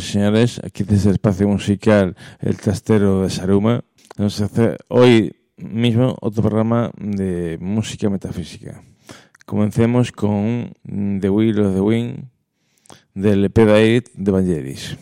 Señores, aquí desde el espacio musical El Trastero de Saruma, nos hace hoy mismo otro programa de música metafísica. Comencemos con The Wheel of the Wind del EP de Vangelis.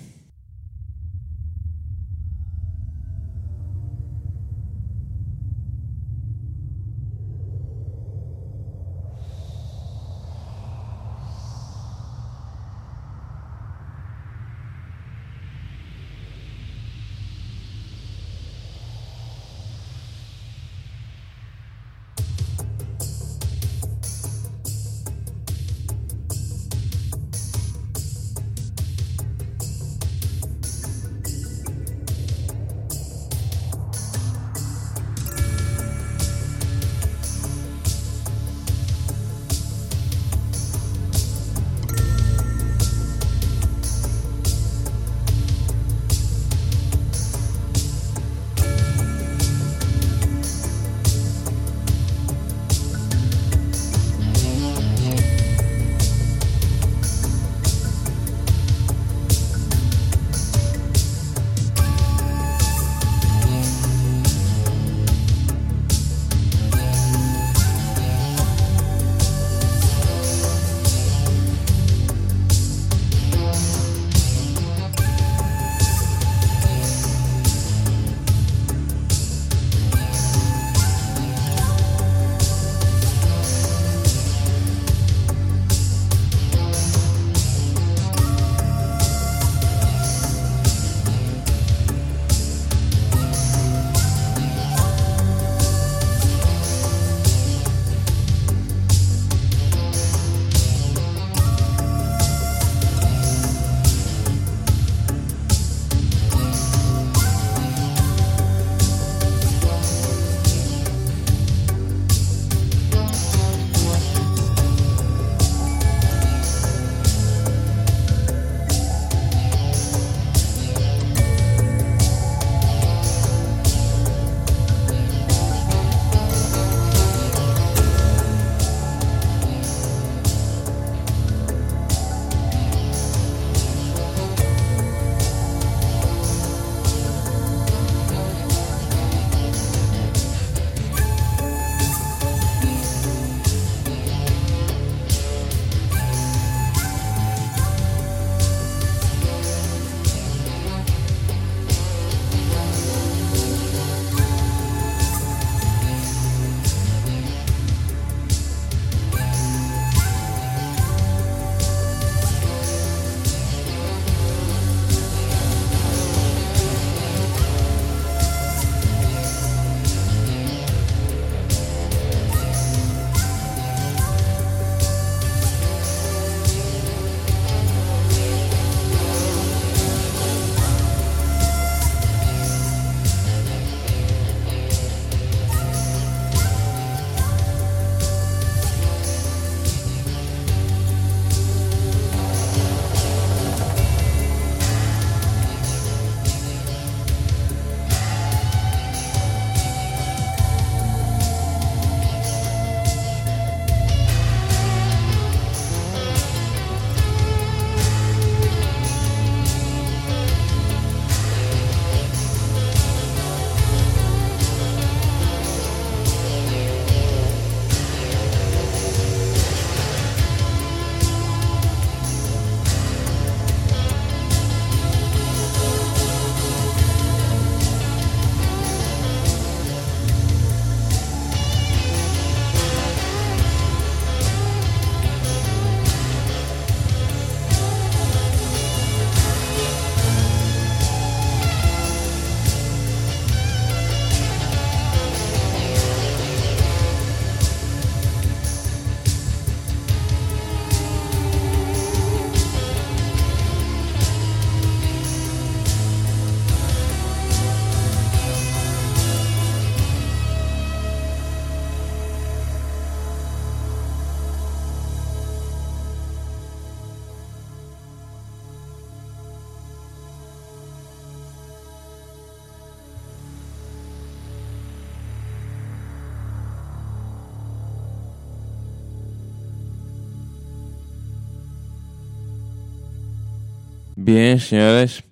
Bien, señores.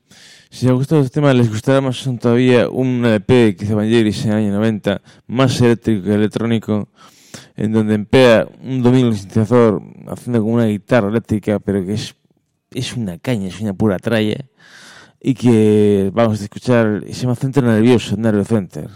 Si os gustado este tema, les gustará más todavía un LP que hizo Vangelis en el año 90, más eléctrico que electrónico, en donde emplea un dominio sintetizador haciendo como una guitarra eléctrica, pero que es, es una caña, es una pura tralla, y que vamos a escuchar, se llama Centro Nervioso, Nervio Center.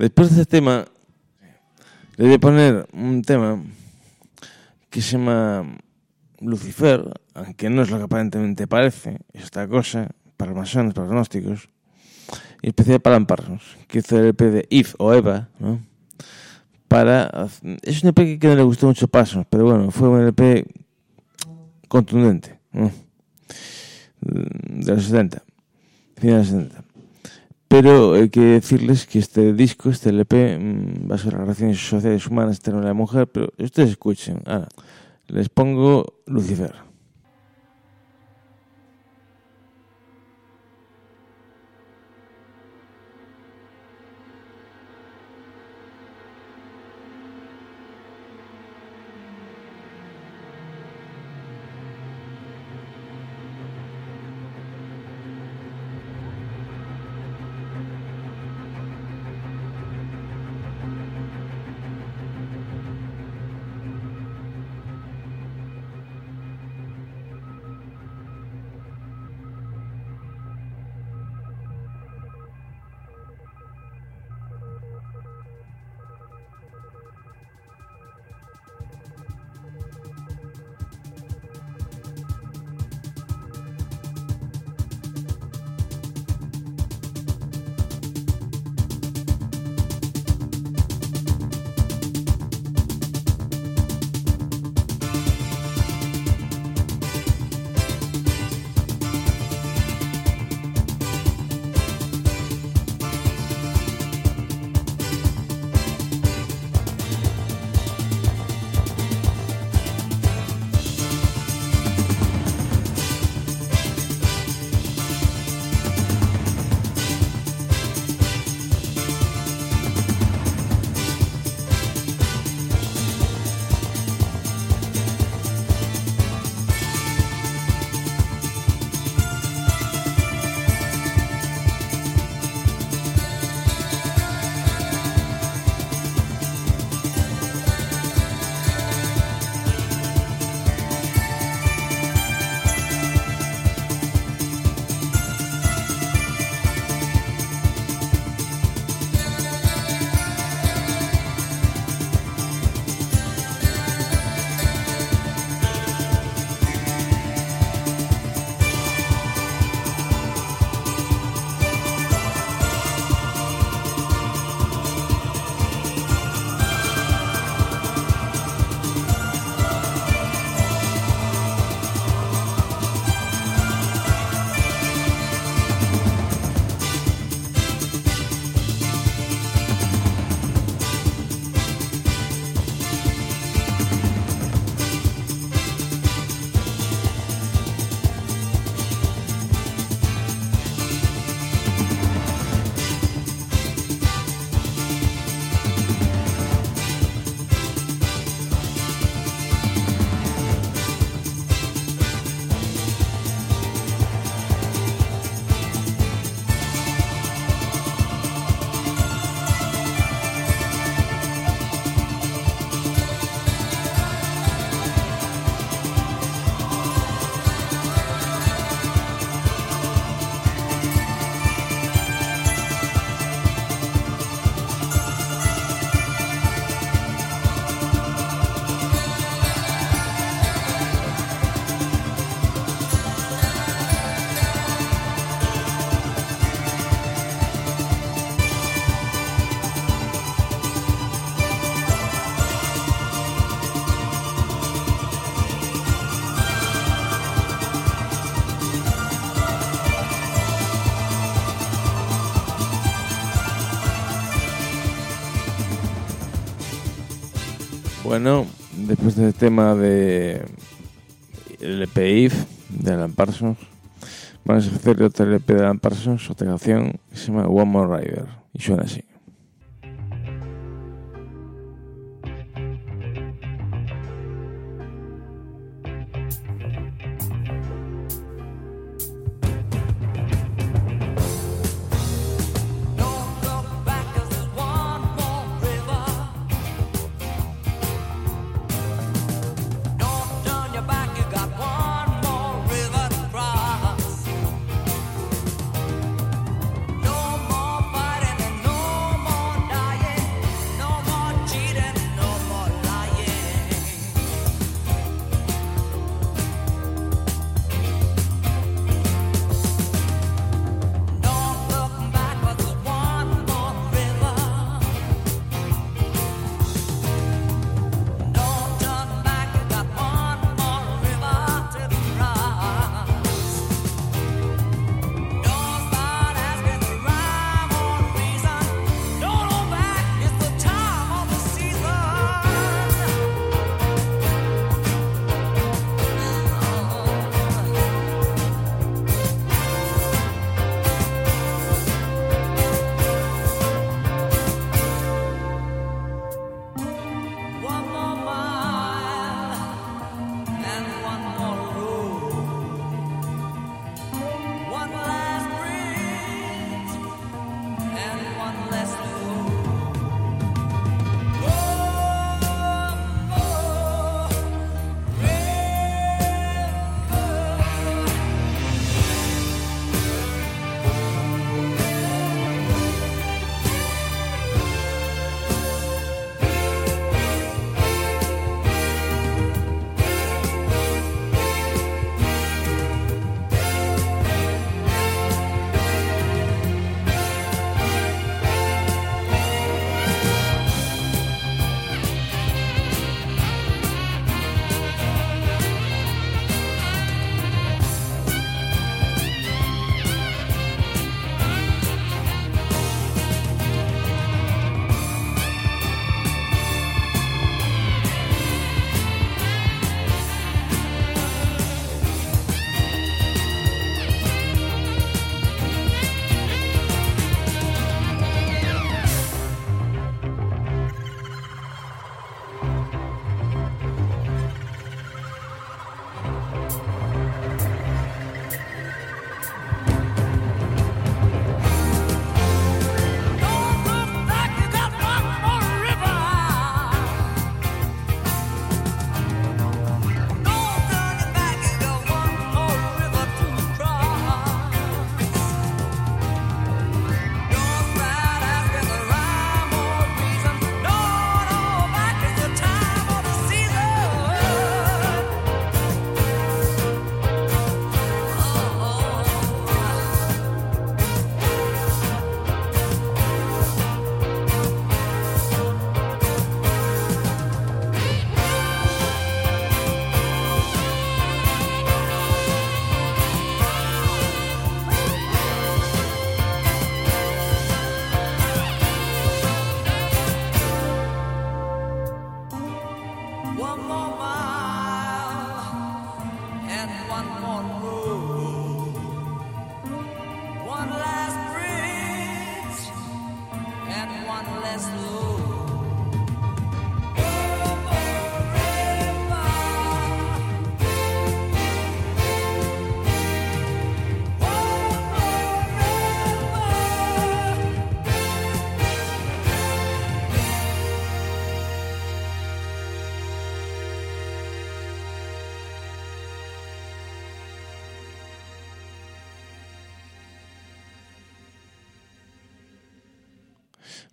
Después de este tema, le voy a poner un tema que se llama Lucifer, aunque no es lo que aparentemente parece, esta cosa, para masones, para gnósticos, y especial para Parsons, que hizo el EP de If o Eva, ¿no? Para, es un EP que no le gustó mucho Pasos, pero bueno, fue un EP contundente, de los 70, finales de los 70. Pero hay que decirles que este disco, este LP, mm, va sobre las relaciones sociales humanas entre la mujer, pero ustedes escuchen. Ahora, les pongo Lucifer. Bueno, después del tema de el de Alan Parsons, vamos a hacer otro EP de Alan Parsons, otra canción que se llama One More Rider y suena así.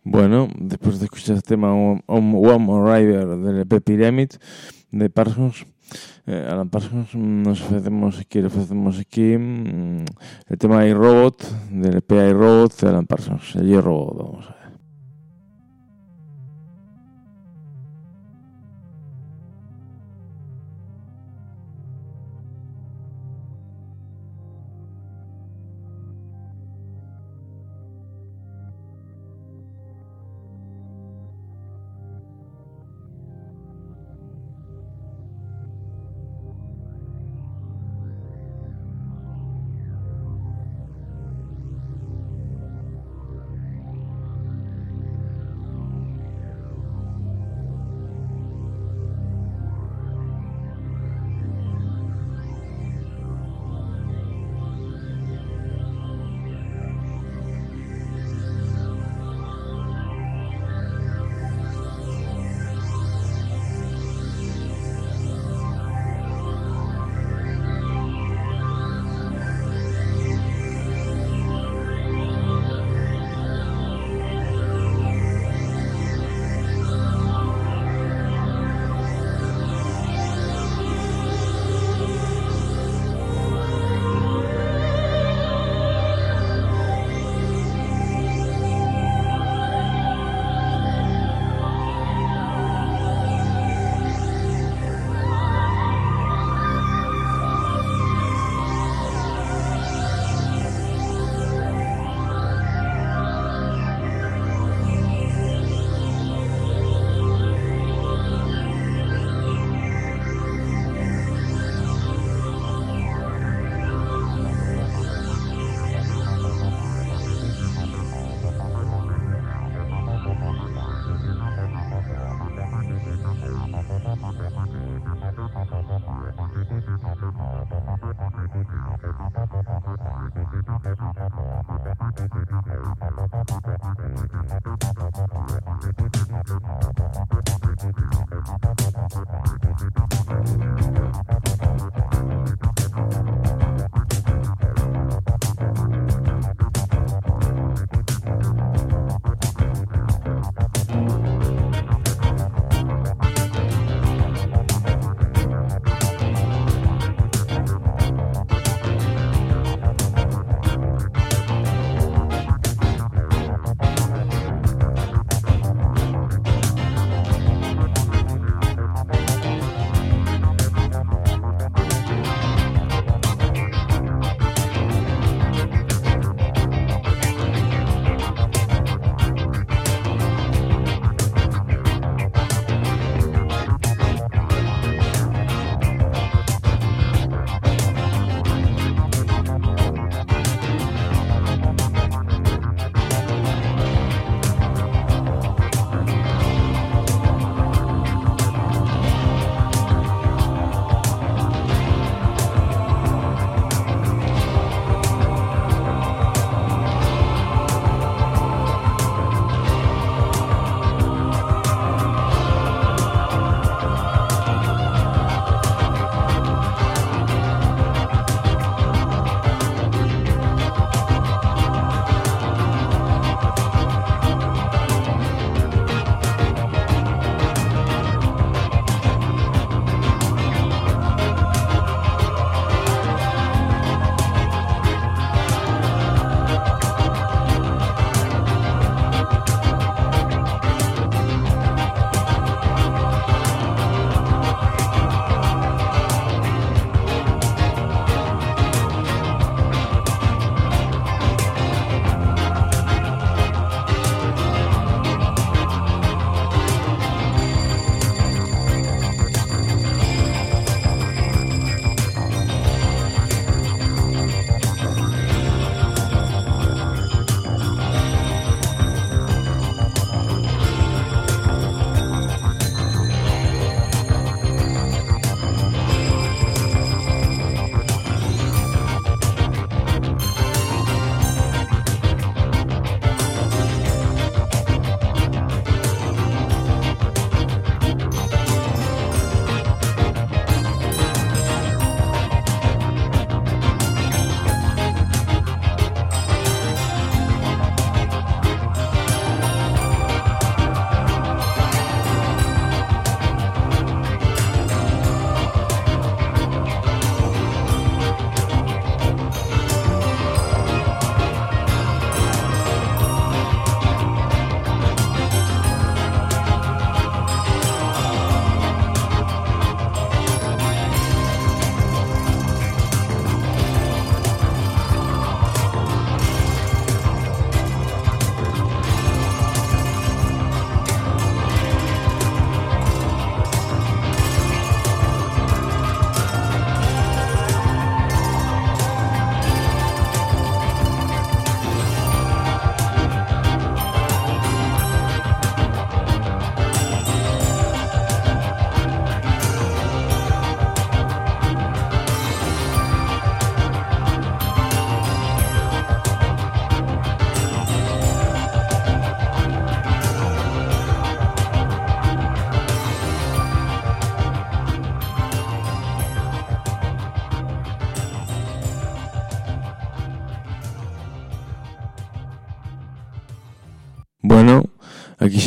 Bueno, después de escuchar este tema One More Rider del EP Pyramid de Parsons, eh, Alan Parsons, nos ofrecemos aquí, ofrecemos aquí mm, el tema iRobot del EP iRobot de Alan Parsons, el robot vamos a ver.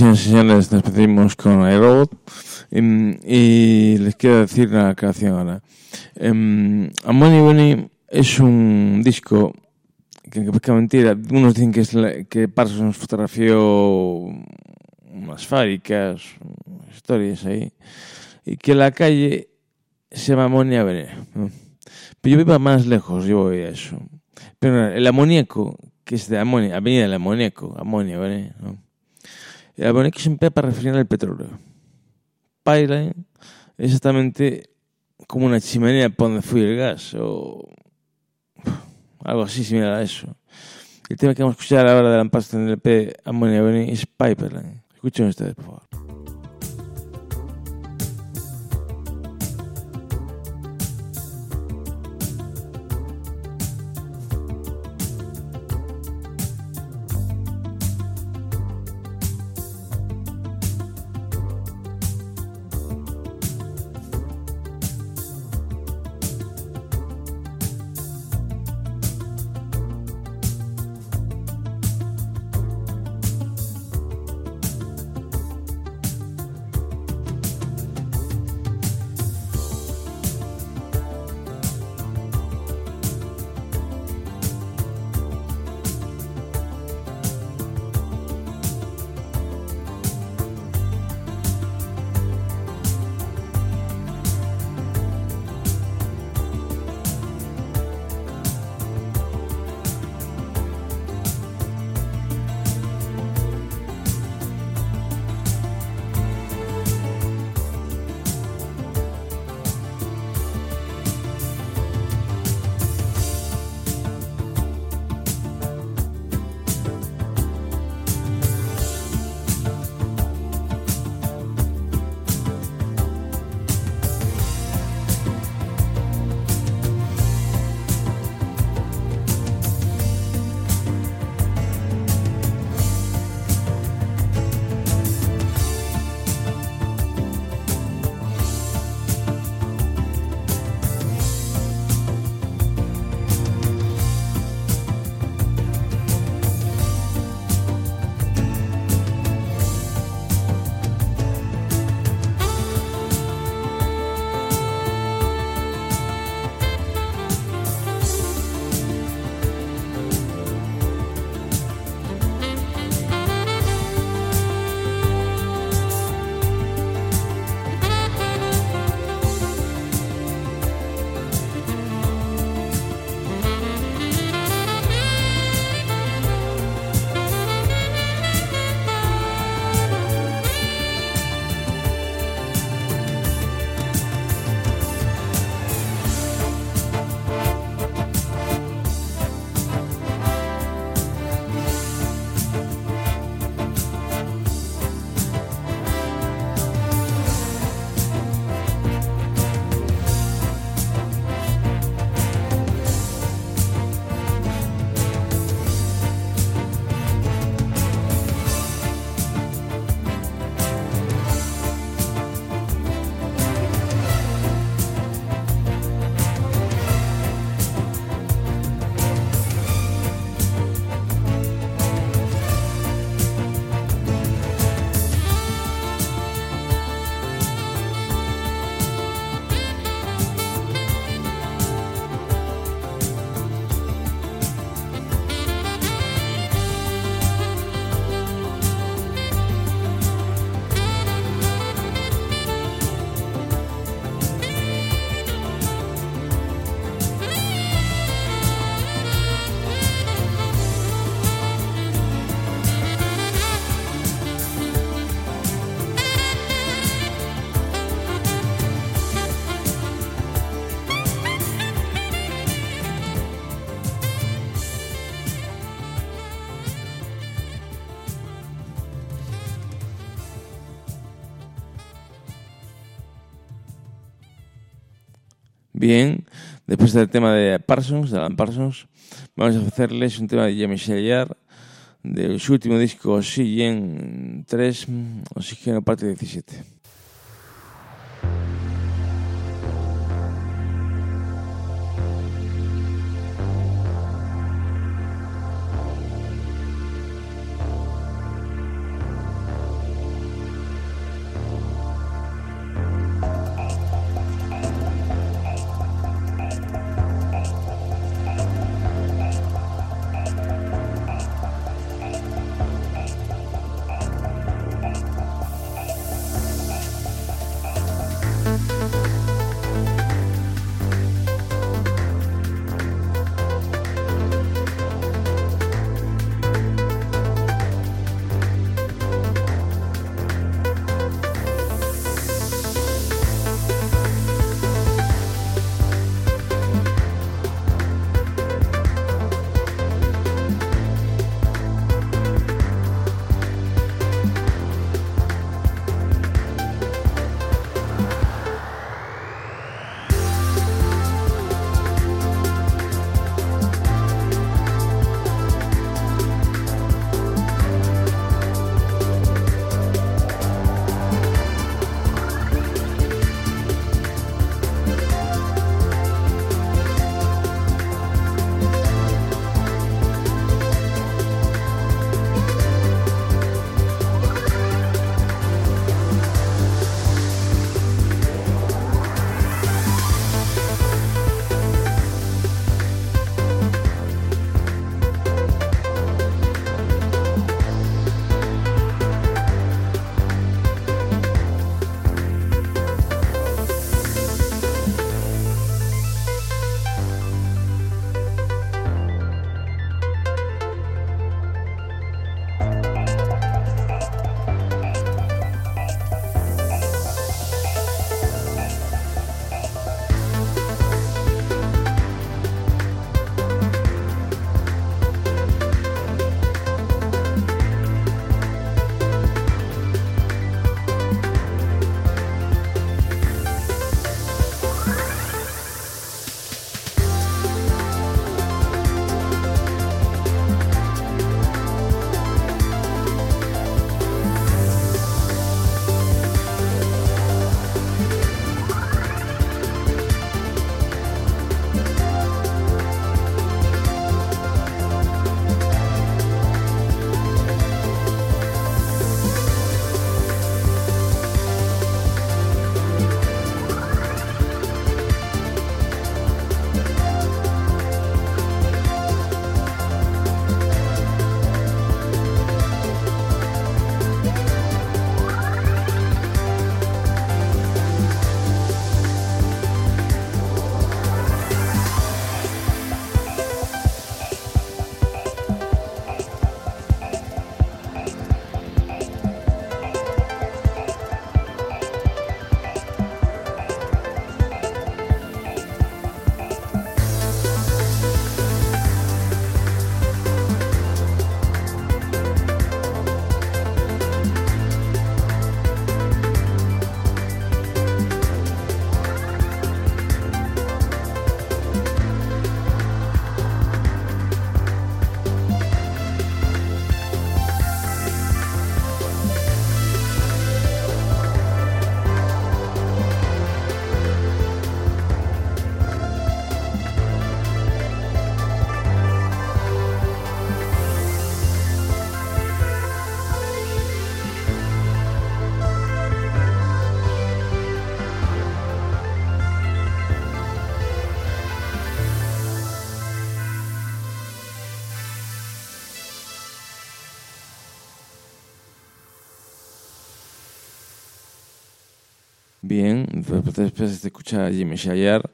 Señores, nos despedimos con iRobot em, y les quiero decir una canción ahora. Um, Ammonia Bunny es un disco que, que mentira, unos dicen que, es la, que Parsons fotografió unas fábricas, historias ahí, y que la calle se llama Ammonia Bunny. Pero yo iba más lejos, yo voy a eso. Pero el amoníaco, que es de amonia, Avenida del Amoníaco, amonia, ¿vale? ¿no? El amoníaco se emplea para refrigerar el petróleo. Pipeline es exactamente como una chimenea para donde fluye el gas, o algo así similar a eso. El tema que vamos a escuchar ahora de la pasta en el EP Ammonia Bunny es Pipeline. Escuchen ustedes, por favor. Bien, después del tema de Parsons, de Alan Parsons, vamos a hacerles un tema de Jean-Michel Jarre, de su último disco Oxygen 3, Oxígeno parte 17. Después, de escuchar a Jimmy Shayar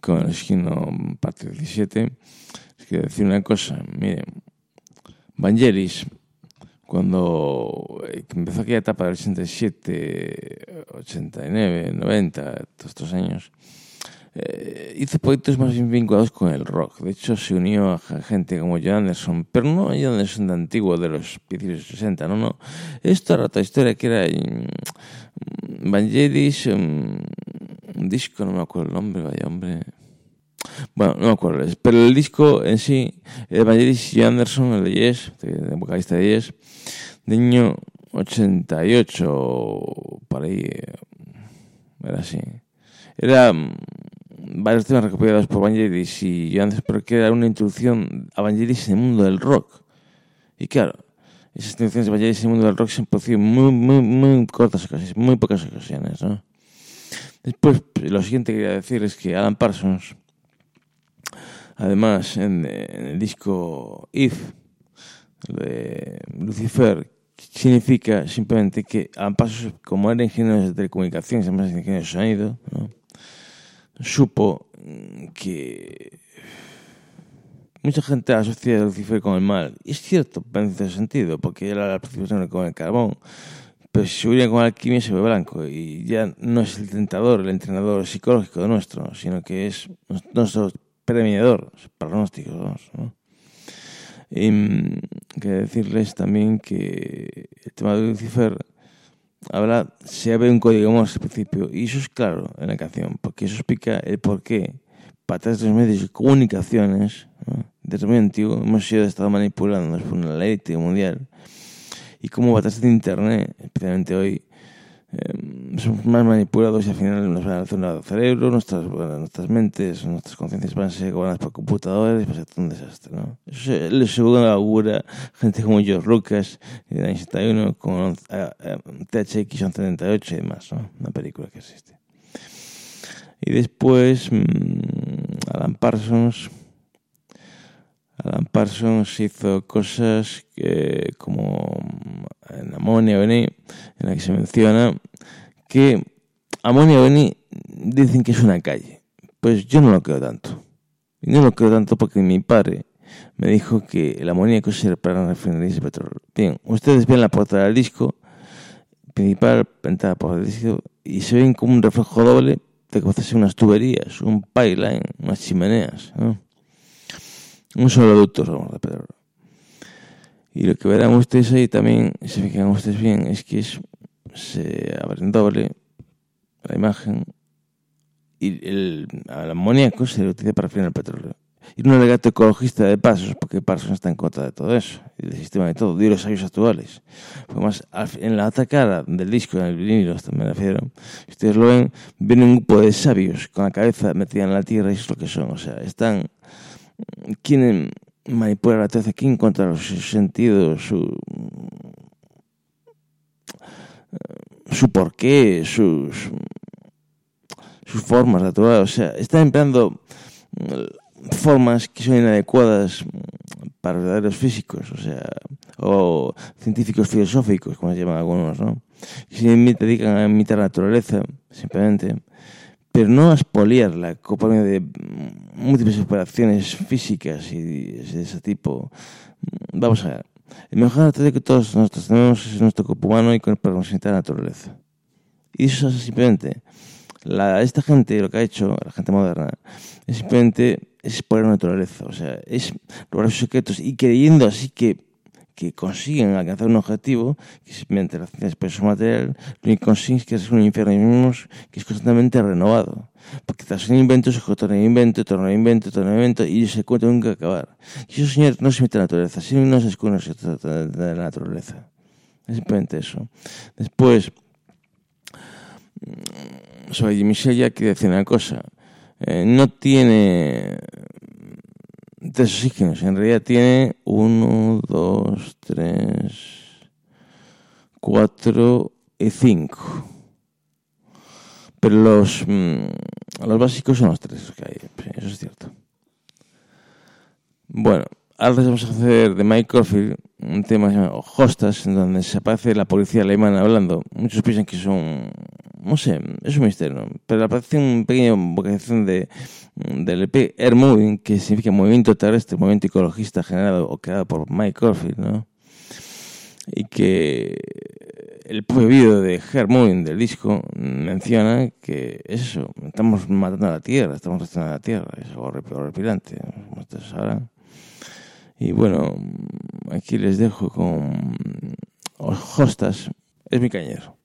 con el esquino parte 17, es que decir una cosa, miren, Vangelis, cuando empezó aquella etapa del 87, 89, 90, todos estos años, eh, hizo proyectos más bien vinculados con el rock. De hecho, se unió a gente como John Anderson, pero no John Anderson de antiguo, de los principios 60, no, no. Esto era otra historia que era mm, Vangelis, um, un disco, no me acuerdo el nombre, vaya hombre. Bueno, no me acuerdo, pero el disco en sí, Vangelis y Anderson, el de Yes, de vocalista de Yes, de año 88, para ahí, era así. Era mm, varios temas recopilados por Vangelis y yo antes porque era una introducción a Vangelis en el mundo del rock. Y claro, esas introducciones de en el mundo del rock se han producido muy, muy, muy cortas ocasiones, muy pocas ocasiones, ¿no? Después, lo siguiente que quería decir es que Alan Parsons, además, en, el disco If, de Lucifer, significa simplemente que Alan Parsons, como era ingeniero de telecomunicaciones, además ingeniero de sonido, ¿no? supo que mucha gente asocia a Lucifer con el mal. Y es cierto, en ese sentido, porque era la participación con el carbón. Pero si se unía con alquimia se ve blanco y ya no es el tentador, el entrenador psicológico de nuestro, sino que es nuestro premiador, pronósticos. ¿no? Y mm, quería decirles también que el tema de Lucifer habla, se abre un código más al principio, y eso es claro en la canción, porque eso explica el por qué, para de los medios de comunicaciones, desde antiguo, hemos sido estado manipulando por una ley mundial, y cómo través de Internet, especialmente hoy, eh, somos más manipulados y al final nos van a hacer un cerebro, nuestras, nuestras mentes, nuestras conciencias van a ser gobernadas por computadores, va a ser un desastre, ¿no? Eso es según augura gente como George Lucas, el 71, con THX 178 y demás, ¿no? Una película que existe. Y después, mmm, Alan Parsons... Alan Parsons hizo cosas que, como en Amonia Beni, en la que se menciona que Amonia Beni dicen que es una calle. Pues yo no lo creo tanto. Y no lo creo tanto porque mi padre me dijo que el amoníaco sirve para refinerías de petróleo. Bien, ustedes ven la portada del disco, principal, ventana por el disco, y se ven como un reflejo doble de que unas tuberías, un pipeline, unas chimeneas. Un solo ducto de petróleo. Y lo que verán ustedes ahí también, si se fijan ustedes bien, es que se abre en doble la imagen y el, amoníaco se utiliza para refinar el petróleo. Y un alegato ecologista de pasos, porque Pasos está en contra de todo eso, y del sistema de todo, de los años actuales. Pues más, en la otra cara del disco, en el vinilo, me refiero, si ustedes lo ven, ven un grupo de sabios con la cabeza metida en la tierra y es lo que son. O sea, están, quieren manipular la tierra, quieren encontrar su sentido, su su porqué, sus, sus formas de actuar. O sea, están empleando mm, formas que son inadecuadas para verdaderos físicos, o sea, o científicos filosóficos, como se llaman algunos, ¿no? Que se dedican a imitar la naturaleza, simplemente, pero no a expoliarla por medio de múltiples operaciones físicas y de ese tipo. Vamos a ver. El mejor arte que todos nosotros tenemos es nuestro cuerpo humano y con la naturaleza. Y eso es simplemente, la, esta gente lo que ha hecho, la gente moderna, es simplemente es la naturaleza, o sea, es lograr sus secretos y creyendo así que, que consiguen alcanzar un objetivo, que simplemente la ciencia es su material, lo que consiguen es que es un infierno que es constantemente renovado. Porque tras un invento se torna invento, torna invento, torna invento y se cuenta nunca acabar. Y eso, señor, no se mete a la naturaleza, sino no se desconoce de la naturaleza. Es simplemente eso. Después, mm, sobre Jimmy ya quiero decir una cosa. Eh, no tiene tres oxígenos, en realidad tiene uno, dos, tres, cuatro y cinco. Pero los, mm, los básicos son los tres que hay, eso es cierto. Bueno, ahora vamos a hacer de Mike Corfield un tema llamado Hostas, donde se aparece la policía alemana hablando. Muchos piensan que son no sé, es un misterio, pero aparece un pequeño vocación de, del EP Air Moving, que significa movimiento terrestre, movimiento ecologista generado o creado por Mike Corfield, ¿no? Y que el propio vídeo de Air Moving del disco menciona que es eso, estamos matando a la Tierra, estamos destruyendo a la Tierra, es algo horripilante, como ustedes sabrán. Y bueno, aquí les dejo con Hostas, es mi cañero.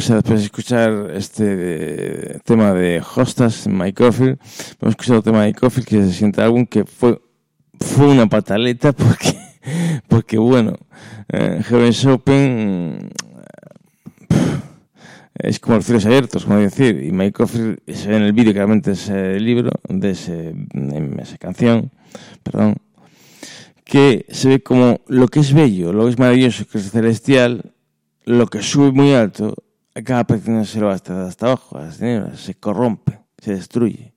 Pues después de escuchar este tema de Hostas, Mike Caulfield, hemos escuchado el tema de Mike que se siente álbum que fue, fue una pataleta porque, porque bueno, eh, Heaven's Open es como los cielos abiertos, como decir, y Mike Caulfield se ve en el vídeo claramente ese libro, de ese, esa canción, perdón, que se ve como lo que es bello, lo que es maravilloso, que es celestial, lo que sube muy alto, acaba pareciéndoselo hasta, hasta abajo, a las tinieblas, se corrompe, se destruye.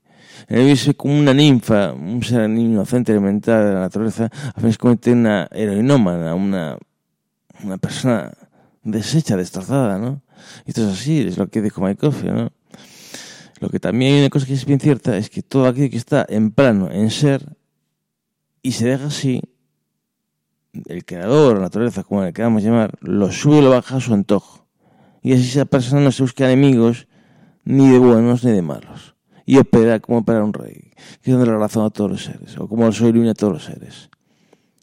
El es como una ninfa, un ser inocente elemental de la naturaleza, a se convierte en una heroinómana, una, una persona deshecha, destrozada, ¿no? Esto es así, es lo que dijo Mike Coffey, ¿no? Lo que también hay una cosa que es bien cierta es que todo aquello que está en plano, en ser, y se deja así, el creador, la naturaleza, como le queramos llamar, lo sube y lo baja a su antojo. Y así esa persona no se busca enemigos ni de buenos ni de malos. Y opera como opera un rey, que es la razón a todos los seres, o como el sol ilumina a todos los seres.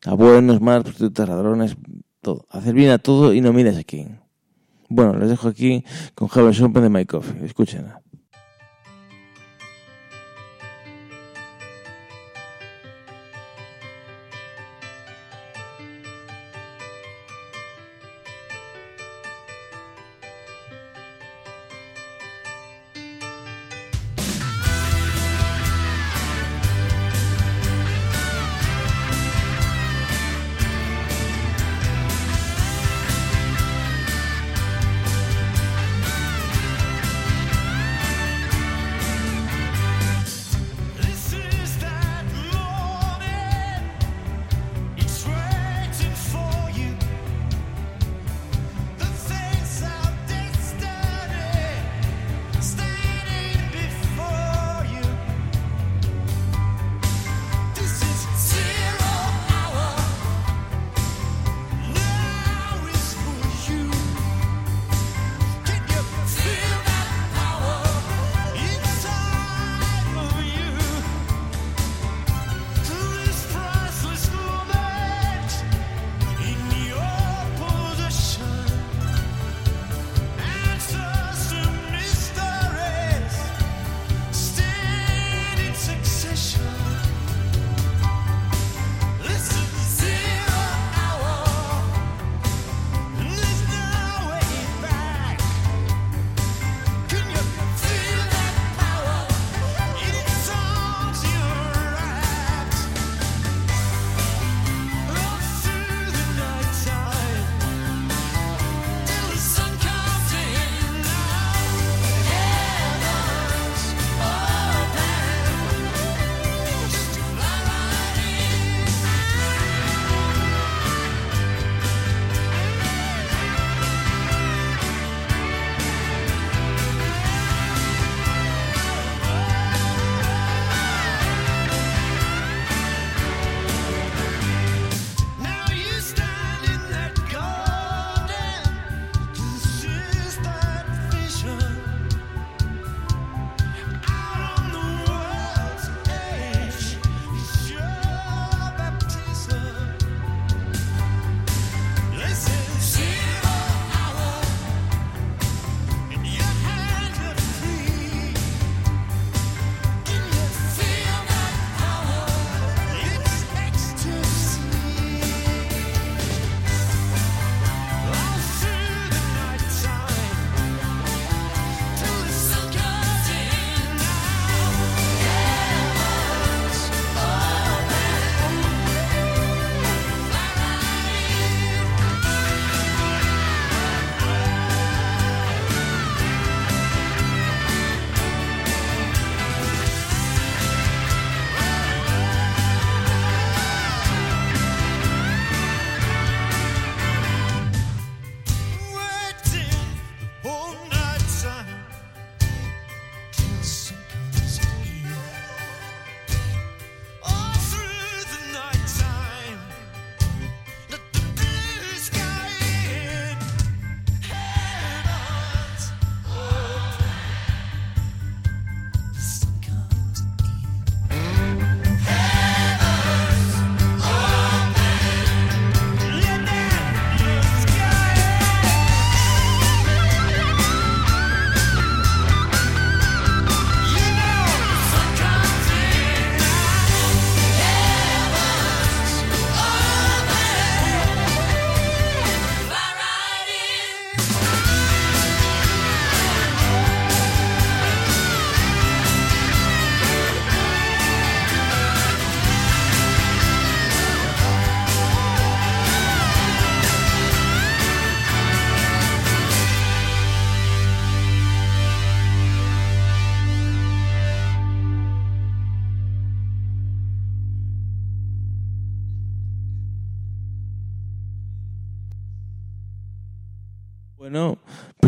A buenos, malos, prostitutas, ladrones, todo. Hacer bien a todo y no mires a quién. Bueno, les dejo aquí con Javier Sompen de My Coffee. Escuchen.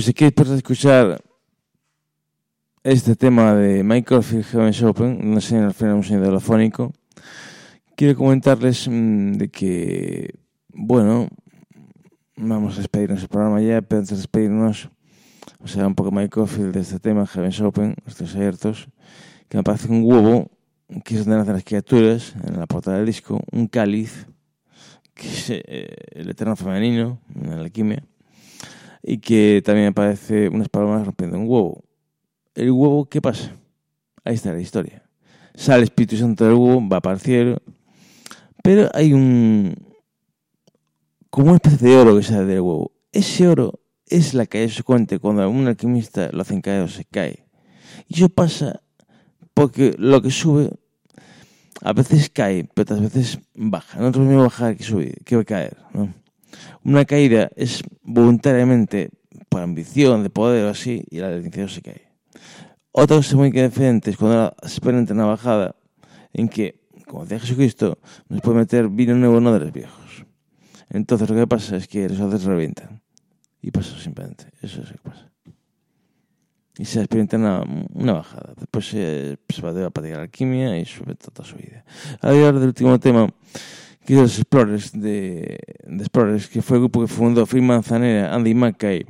Si quieres escuchar este tema de Michael Heaven Open, no sé, al final un sonido telefónico, quiero comentarles mm, de que, bueno, vamos a despedirnos del programa ya, pero antes de despedirnos, o sea, un poco Michael de este tema, Heaven Open, estos abiertos, que me parece un huevo, que es donde nacen las criaturas, en la portada del disco, un cáliz, que es eh, el eterno femenino, en la alquimia, y que también me parece unas palomas rompiendo un huevo el huevo, ¿qué pasa? Ahí está la historia. Sale el Espíritu Santo del huevo, va para el cielo, pero hay un... como una especie de oro que sale del huevo. Ese oro es la caída subsecuente cuando un alquimista lo hacen caer o se cae. Y eso pasa porque lo que sube a veces cae, pero otras veces baja. No es lo mismo bajar que subir, que caer. ¿no? Una caída es voluntariamente por ambición, de poder o así, y la bendición se cae. Otra cosa muy diferente es cuando se experimenta una bajada en que, como decía Jesucristo, nos puede meter vino nuevo no de los viejos. Entonces lo que pasa es que los haces revientan. Y pasa simplemente. Eso es lo que pasa. Y se experimenta una, una bajada. Después se, se va a practicar alquimia y sube toda su vida. Ahora del último tema, que es los Explorers, de, de Explorers, que fue el grupo que fundó Phil Manzanera, Andy Mackay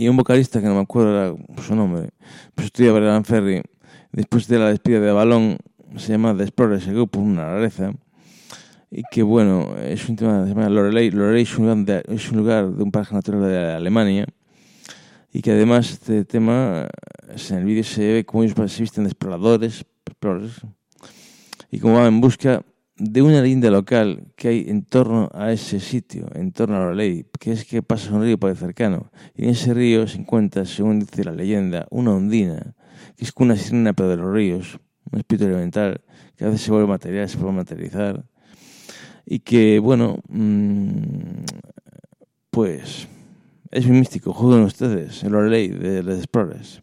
y un vocalista que no me acuerdo su nombre, pues estudiaba en Ferry, después de la despedida de Balón, se llama The Explorers, el grupo, una rareza, y que bueno, es un tema, se llama Lorelei, Lorelei es un, lugar de, es un lugar de un parque natural de Alemania, y que además este tema, en el vídeo se ve como ellos se visten de exploradores, explorers, y como van en busca de una linda local que hay en torno a ese sitio, en torno a la ley, que es que pasa un río por el cercano. Y en ese río se encuentra, según dice la leyenda, una ondina, que es una sirena pero de los ríos, un espíritu elemental, que a veces se vuelve material, se puede materializar. Y que, bueno, mmm, pues es muy místico, juzguen ustedes, en la ley de los Explorers.